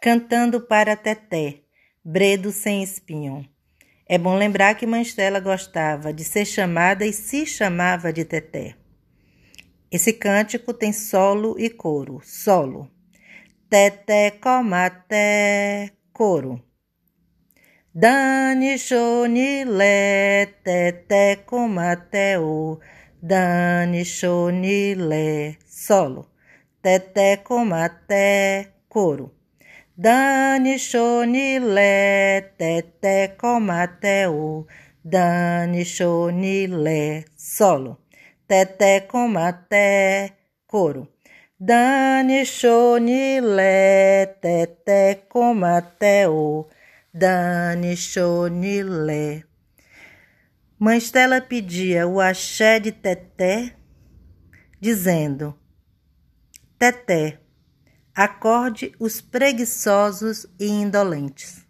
cantando para Teté, bredo sem espinho. É bom lembrar que Mãe Estela gostava de ser chamada e se chamava de Teté. Esse cântico tem solo e coro. Solo. Teté comaté, coro. Dani chonilé, teté o. Dani chonilé, solo. Teté comaté, coro. Dani chonilé, teté comaté o. Dani chonilé, solo. Teté comaté, coro. Dani chonilé, teté comaté o. Dani chonilé. Mãe Estela pedia o axé de Teté, dizendo: Teté, acorde os preguiçosos e indolentes.